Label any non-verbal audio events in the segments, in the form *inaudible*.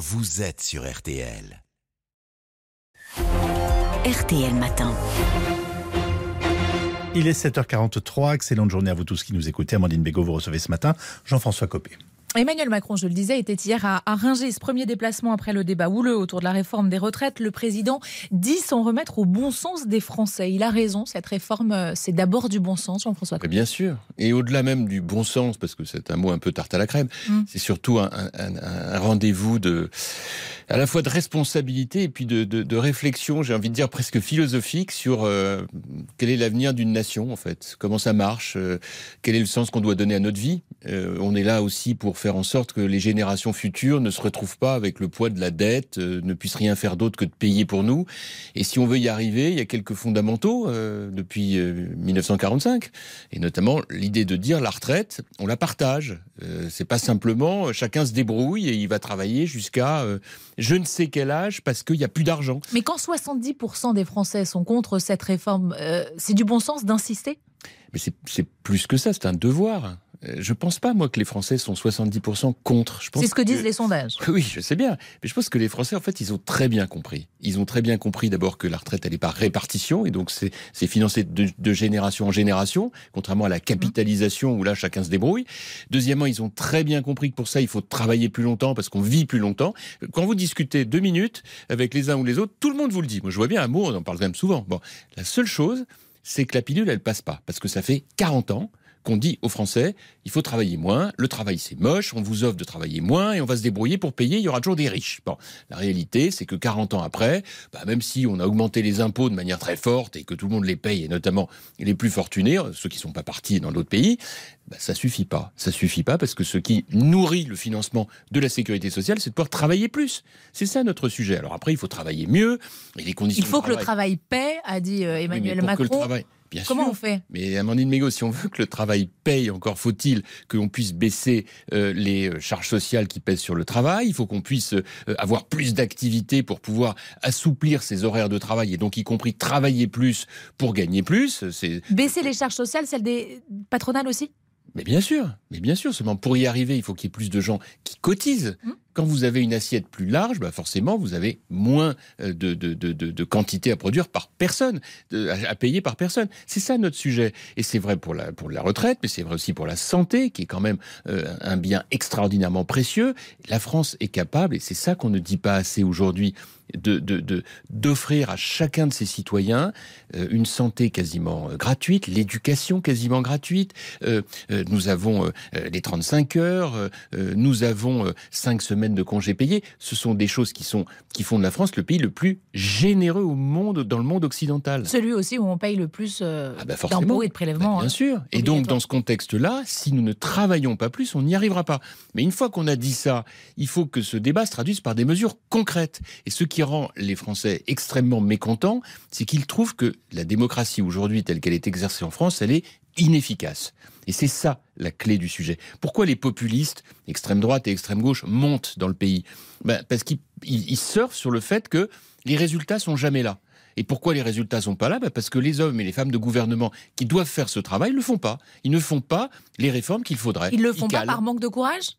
vous êtes sur RTL. RTL Matin. Il est 7h43. Excellente journée à vous tous qui nous écoutez. Amandine Bégaud, vous recevez ce matin Jean-François Copé. Emmanuel Macron, je le disais, était hier à, à Rungis. Ce premier déplacement après le débat houleux autour de la réforme des retraites. Le président dit s'en remettre au bon sens des Français. Il a raison, cette réforme, euh, c'est d'abord du bon sens, Jean-François. Bien sûr. Et au-delà même du bon sens, parce que c'est un mot un peu tarte à la crème, Mm. c'est surtout un, un- un- un rendez-vous de, à la fois de responsabilité et puis de, de- de réflexion, j'ai envie de dire presque philosophique sur euh, quel est l'avenir d'une nation en fait, comment ça marche, euh, quel est le sens qu'on doit donner à notre vie. Euh, on est là aussi pour faire en sorte que les générations futures ne se retrouvent pas avec le poids de la dette, euh, ne puissent rien faire d'autre que de payer pour nous. Et si on veut y arriver, il y a quelques fondamentaux euh, depuis euh, 1945, et notamment l'idée de dire la retraite, on la partage. Euh, c'est pas simplement euh, chacun se débrouille et il va travailler jusqu'à euh, je ne sais quel âge parce qu'il n'y a plus d'argent. Mais quand 70% des Français sont contre cette réforme, euh, c'est du bon sens d'insister? Mais c'est plus que ça, c'est un devoir. Euh, Je pense pas, moi, que les Français sont 70% contre. C'est ce que disent les sondages. *laughs* Oui, je sais bien. Mais je pense que les Français, en fait, ils ont très bien compris. Ils ont très bien compris d'abord que la retraite, elle est par répartition, et donc c'est c'est financé de, de génération en génération, contrairement à la capitalisation où là, chacun se débrouille. Deuxièmement, ils ont très bien compris que pour ça, il faut travailler plus longtemps parce qu'on vit plus longtemps. Quand vous discutez deux minutes avec les uns ou les autres, tout le monde vous le dit. Moi, je vois bien un mot, on en parle quand même souvent. Bon, la seule chose, c'est que la pilule, elle passe pas. Parce que ça fait 40 ans qu'on dit aux Français, il faut travailler moins, le travail c'est moche, on vous offre de travailler moins et on va se débrouiller pour payer, il y aura toujours des riches. Bon, la réalité c'est que 40 ans après, bah, même si on a augmenté les impôts de manière très forte et que tout le monde les paye, et notamment les plus fortunés, euh, ceux qui sont pas partis dans d'autres pays, bah, ça suffit pas. Ça suffit pas parce que ce qui nourrit le financement de la sécurité sociale, c'est de pouvoir travailler plus. C'est ça notre sujet. Alors après, il faut travailler mieux et les conditions Il faut de que le travail... paie, a dit euh, Oui, Emmanuel Macron. Bien Comment sûr. on fait? Mais Amandine Mégo, si on veut que le travail paye, encore faut-il qu'on puisse baisser euh, les euh, charges sociales qui pèsent sur le travail. Il faut qu'on puisse euh, avoir plus d'activités pour pouvoir assouplir ses horaires de travail et donc y compris travailler plus pour gagner plus. Baisser les charges sociales, celles des patronales aussi? Mais bien sûr, mais bien sûr. Seulement pour y arriver, il faut qu'il y ait plus de gens qui cotisent. Mmh. Quand vous avez une assiette plus large, bah forcément, vous avez moins euh, de, de, quantité à produire par personne, à, payer par personne. C'est ça notre sujet. Et c'est vrai pour la, retraite, mais c'est vrai aussi pour la santé, qui est quand même euh, un bien extraordinairement précieux. La France est capable, et c'est ça qu'on ne dit pas assez aujourd'hui, d'offrir à chacun de ses citoyens euh, une santé quasiment gratuite, l'éducation quasiment gratuite. Nous avons les 35 heures, nous avons euh, 5 semaines de congés payés. Ce sont des choses qui, sont, qui font de la France le pays le plus généreux au monde, dans le monde occidental. Celui aussi où on paye le plus euh, Ah bah d'impôts et de Bah, prélèvements. bien hein. sûr. Et donc, dans ce contexte-là, si nous ne travaillons pas plus, on n'y arrivera pas. Mais une fois qu'on a dit ça, il faut que ce débat se traduise par des mesures concrètes. Et ce qui rend les Français extrêmement mécontents, c'est qu'ils trouvent que la démocratie aujourd'hui, telle qu'elle est exercée en France, elle est inefficace. Et c'est ça la clé du sujet. Pourquoi les populistes, extrême droite et extrême gauche, montent dans le pays? Ben, Parce qu'ils ils- ils surfent sur le fait que les résultats sont jamais là. Et pourquoi les résultats sont pas là? Ben Parce que les hommes et les femmes de gouvernement qui doivent faire ce travail le font pas. Ils ne font pas les réformes qu'il faudrait. Ils le font pas par manque de courage?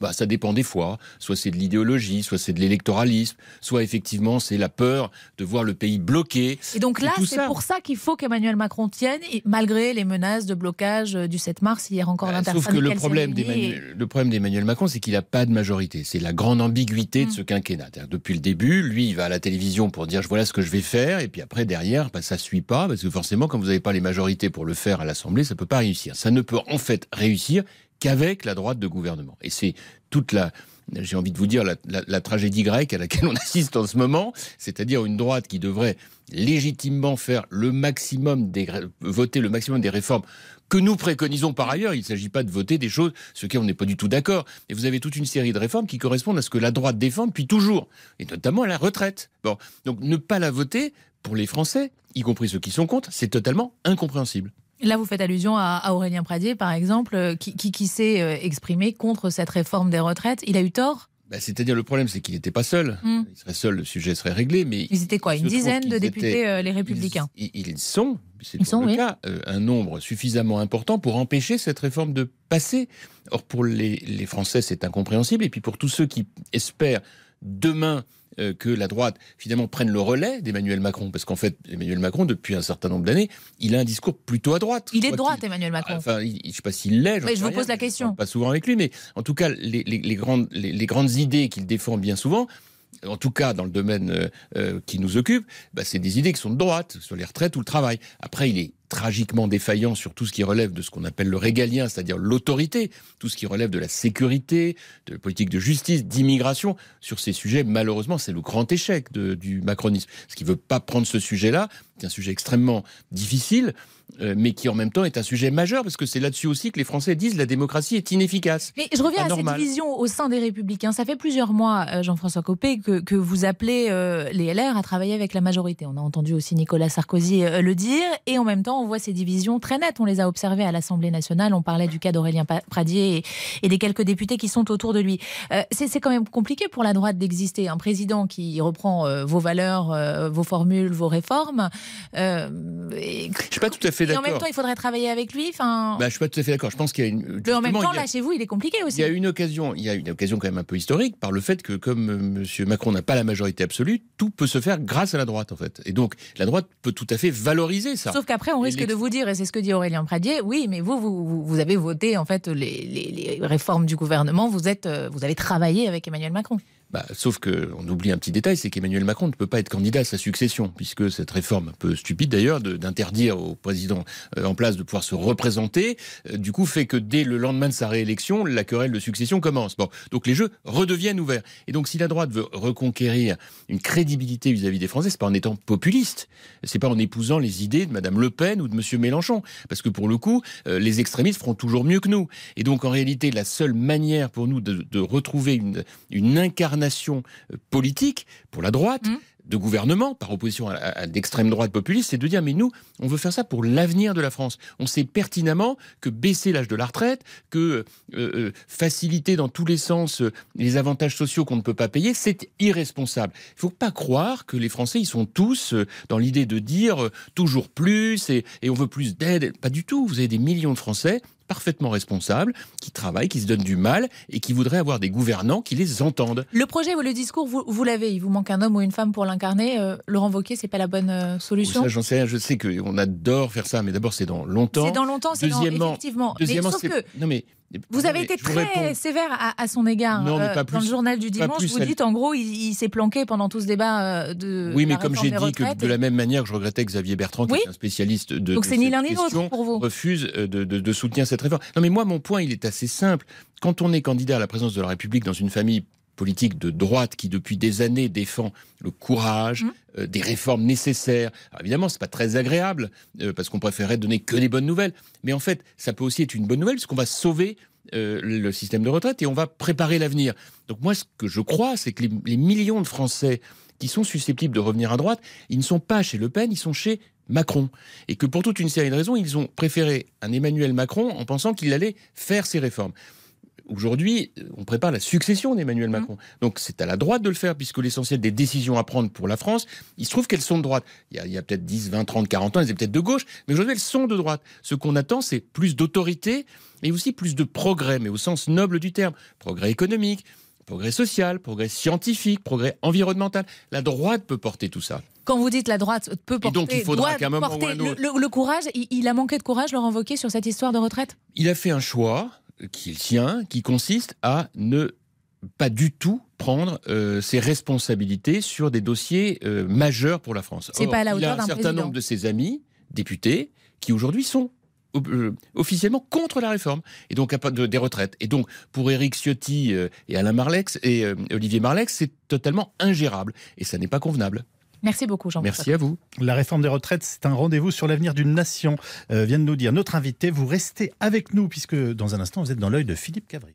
Bah, ça dépend des fois. Soit c'est de l'idéologie, soit c'est de l'électoralisme, soit effectivement c'est la peur de voir le pays bloqué. Et donc là, c'est pour ça qu'il faut qu'Emmanuel Macron tienne, et malgré les menaces de blocage euh, du 7 mars, hier encore Bah, Sauf que le problème et- d'Emmanuel, le problème d'Emmanuel Macron, c'est qu'il n'a pas de majorité. C'est la grande ambiguïté de Mm. ce quinquennat. Depuis le début, lui, il va à la télévision pour dire voilà ce que je vais faire, et puis après derrière, bah, ça suit pas, parce que forcément, quand vous n'avez pas les majorités pour le faire à l'Assemblée, ça peut pas réussir. Ça ne peut en fait réussir qu'avec la droite de gouvernement. Et c'est toute la j'ai envie de vous dire, la, tragédie grecque à laquelle on *laughs* assiste en ce moment, c'est-à-dire une droite qui devrait légitimement faire le maximum des, voter le maximum des réformes que nous préconisons par ailleurs. Il ne s'agit pas de voter des choses sur lesquelles on n'est pas du tout d'accord. Et vous avez toute une série de réformes qui correspondent à ce que la droite défend depuis toujours, et notamment à la retraite. Bon, donc ne pas la voter pour les Français, y compris ceux qui sont contre, c'est totalement incompréhensible. Là, vous faites allusion à, à Aurélien Pradier, par exemple, euh, qui, qui, qui s'est euh, exprimé contre cette réforme des retraites. Il a eu tort? Bah, C'est-à-dire le problème, c'est qu'il n'était pas seul. Hmm. Il serait seul, le sujet serait réglé. Mais Ils étaient quoi Une dizaine de députés, étaient- euh, les Républicains? Ils, ils sont, c'est Ils toujours sont, le oui. cas, euh, un nombre suffisamment important pour empêcher cette réforme de passer. Or, pour les, les Français, c'est incompréhensible. Et puis pour tous ceux qui espèrent demain euh, que la droite finalement prenne le relais d'Emmanuel Macron, parce qu'en fait, Emmanuel Macron, depuis un certain nombre d'années, il a un discours plutôt à droite. Il est de droite, Emmanuel Macron. Enfin, je ne sais pas s'il l'est. Mais je vous pose la question. Pas souvent avec lui, mais en tout cas, les, les, grandes, les, grandes idées qu'il défend bien souvent, en tout cas dans le domaine euh, euh, qui nous occupe, bah, c'est des idées qui sont de droite, sur les retraites ou le travail. Après, il est tragiquement défaillant sur tout ce qui relève de ce qu'on appelle le régalien, c'est-à-dire l'autorité, tout ce qui relève de la sécurité, de la politique de justice, d'immigration. Sur ces sujets, malheureusement, c'est le grand échec du macronisme. Ce qui ne veut pas prendre ce sujet-là, c'est un sujet extrêmement difficile. Euh, mais qui en même temps est un sujet majeur, parce que c'est là-dessus aussi que les Français disent la démocratie est inefficace. Mais je reviens à cette division au sein des Républicains. Ça fait plusieurs mois, euh, Jean-François Copé, que, que, vous appelez euh, les LR à travailler avec la majorité. On a entendu aussi Nicolas Sarkozy le dire, et en même temps, on voit ces divisions très nettes. On les a observées à l'Assemblée nationale. On parlait du cas d'Aurélien Pradier et, des quelques députés qui sont autour de lui. c'est quand même compliqué pour la droite d'exister. Un président qui reprend vos valeurs, vos formules, vos réformes. Et... Je suis pas tout à fait et en même temps, il faudrait travailler avec lui. Enfin. Bah, je suis pas tout à fait d'accord. Je pense qu'il y a une. Mais en même temps, là, chez vous, il est compliqué aussi. Il y a une occasion. Il y a une occasion quand même un peu historique par le fait que comme euh, M. Macron n'a pas la majorité absolue, tout peut se faire grâce à la droite en fait. Et donc la droite peut tout à fait valoriser ça. Sauf qu'après, on risque de vous dire, et c'est ce que dit Aurélien Pradier, oui, mais vous, vous, vous avez voté en fait les, les, réformes du gouvernement. Vous êtes, euh, vous avez travaillé avec Emmanuel Macron. Bah, sauf qu'on oublie un petit détail, c'est qu'Emmanuel Macron ne peut pas être candidat à sa succession, puisque cette réforme, un peu stupide d'ailleurs, d'interdire au président euh, en place de pouvoir se représenter, euh, du coup fait que dès le lendemain de sa réélection, la querelle de succession commence. Bon, donc les jeux redeviennent ouverts. Et donc si la droite veut reconquérir une crédibilité vis-à-vis des Français, c'est pas en étant populiste, c'est pas en épousant les idées de Madame Le Pen ou de Monsieur Mélenchon, parce que pour le coup, euh, les extrémistes feront toujours mieux que nous. Et donc en réalité, la seule manière pour nous de, retrouver une incarnation euh, politique pour la droite. Mmh. de gouvernement, par opposition à, l'extrême droite populiste, c'est de dire mais nous, on veut faire ça pour l'avenir de la France. On sait pertinemment que baisser l'âge de la retraite, que euh, euh, faciliter dans tous les sens les avantages sociaux qu'on ne peut pas payer, c'est irresponsable. Il ne faut pas croire que les Français, ils sont tous dans l'idée de dire toujours plus et, et on veut plus d'aide. Pas du tout. Vous avez des millions de Français parfaitement responsables, qui travaillent, qui se donnent du mal et qui voudraient avoir des gouvernants qui les entendent. Le projet ou le discours, vous, vous l'avez. Il vous manque un homme ou une femme pour l'incarner. Euh, Laurent Wauquiez, c'est pas la bonne euh, solution. Ça, j'en sais rien. Je sais qu'on adore faire ça, mais d'abord, c'est dans longtemps. C'est dans longtemps, c'est dans, effectivement. Deuxièmement, mais que... non mais vous avez été très sévère à, son égard. Non, mais euh, pas plus, dans le journal du dimanche, vous dites en gros, il, s'est planqué pendant tout ce débat euh, de. Oui, mais comme j'ai dit que de la même manière que je regrettais Xavier Bertrand, qui est un spécialiste de. Donc c'est ni l'un ni l'autre pour vous. Refuse euh, de, de, de soutenir cette réforme. Non, mais moi, mon point, il est assez simple. Quand on est candidat à la présidence de la République dans une famille politique de droite qui depuis des années défend le courage, mmh. euh, des réformes nécessaires. Alors évidemment, c'est pas très agréable euh, parce qu'on préférait donner que des bonnes nouvelles, mais en fait, ça peut aussi être une bonne nouvelle parce qu'on va sauver euh, le système de retraite et on va préparer l'avenir. Donc moi, ce que je crois, c'est que les, les, millions de Français qui sont susceptibles de revenir à droite, ils ne sont pas chez Le Pen, ils sont chez Macron. Et que pour toute une série de raisons, ils ont préféré un Emmanuel Macron en pensant qu'il allait faire ces réformes. Aujourd'hui, on prépare la succession d'Emmanuel mmh. Macron. Donc c'est à la droite de le faire, puisque l'essentiel des décisions à prendre pour la France, il se trouve qu'elles sont de droite. Il y a, peut-être 10, 20, 30, 40 ans, elles étaient peut-être de gauche, mais aujourd'hui elles sont de droite. Ce qu'on attend, c'est plus d'autorité et aussi plus de progrès, mais au sens noble du terme. Progrès économique, progrès social, progrès scientifique, progrès environnemental. La droite peut porter tout ça. Quand vous dites la droite peut porter, et donc il faudra qu'à un moment ou un autre... le, courage, il, a manqué de courage, Laurent Wauquiez, sur cette histoire de retraite? Il a fait un choix qui est le sien, qui consiste à ne pas du tout prendre euh, ses responsabilités sur des dossiers euh, majeurs pour la France. C'est pas à la hauteur Il a un certain nombre de ses amis députés qui aujourd'hui sont euh, officiellement contre la réforme et donc de, des retraites. Et donc pour Éric Ciotti et Alain Marlex et Olivier Marlex, c'est totalement ingérable et ça n'est pas convenable. Merci beaucoup, Jean. Merci à vous. La réforme des retraites, c'est un rendez-vous sur l'avenir d'une nation, vient de nous dire notre invité. Vous restez avec nous, puisque dans un instant, vous êtes dans l'œil de Philippe Cavry.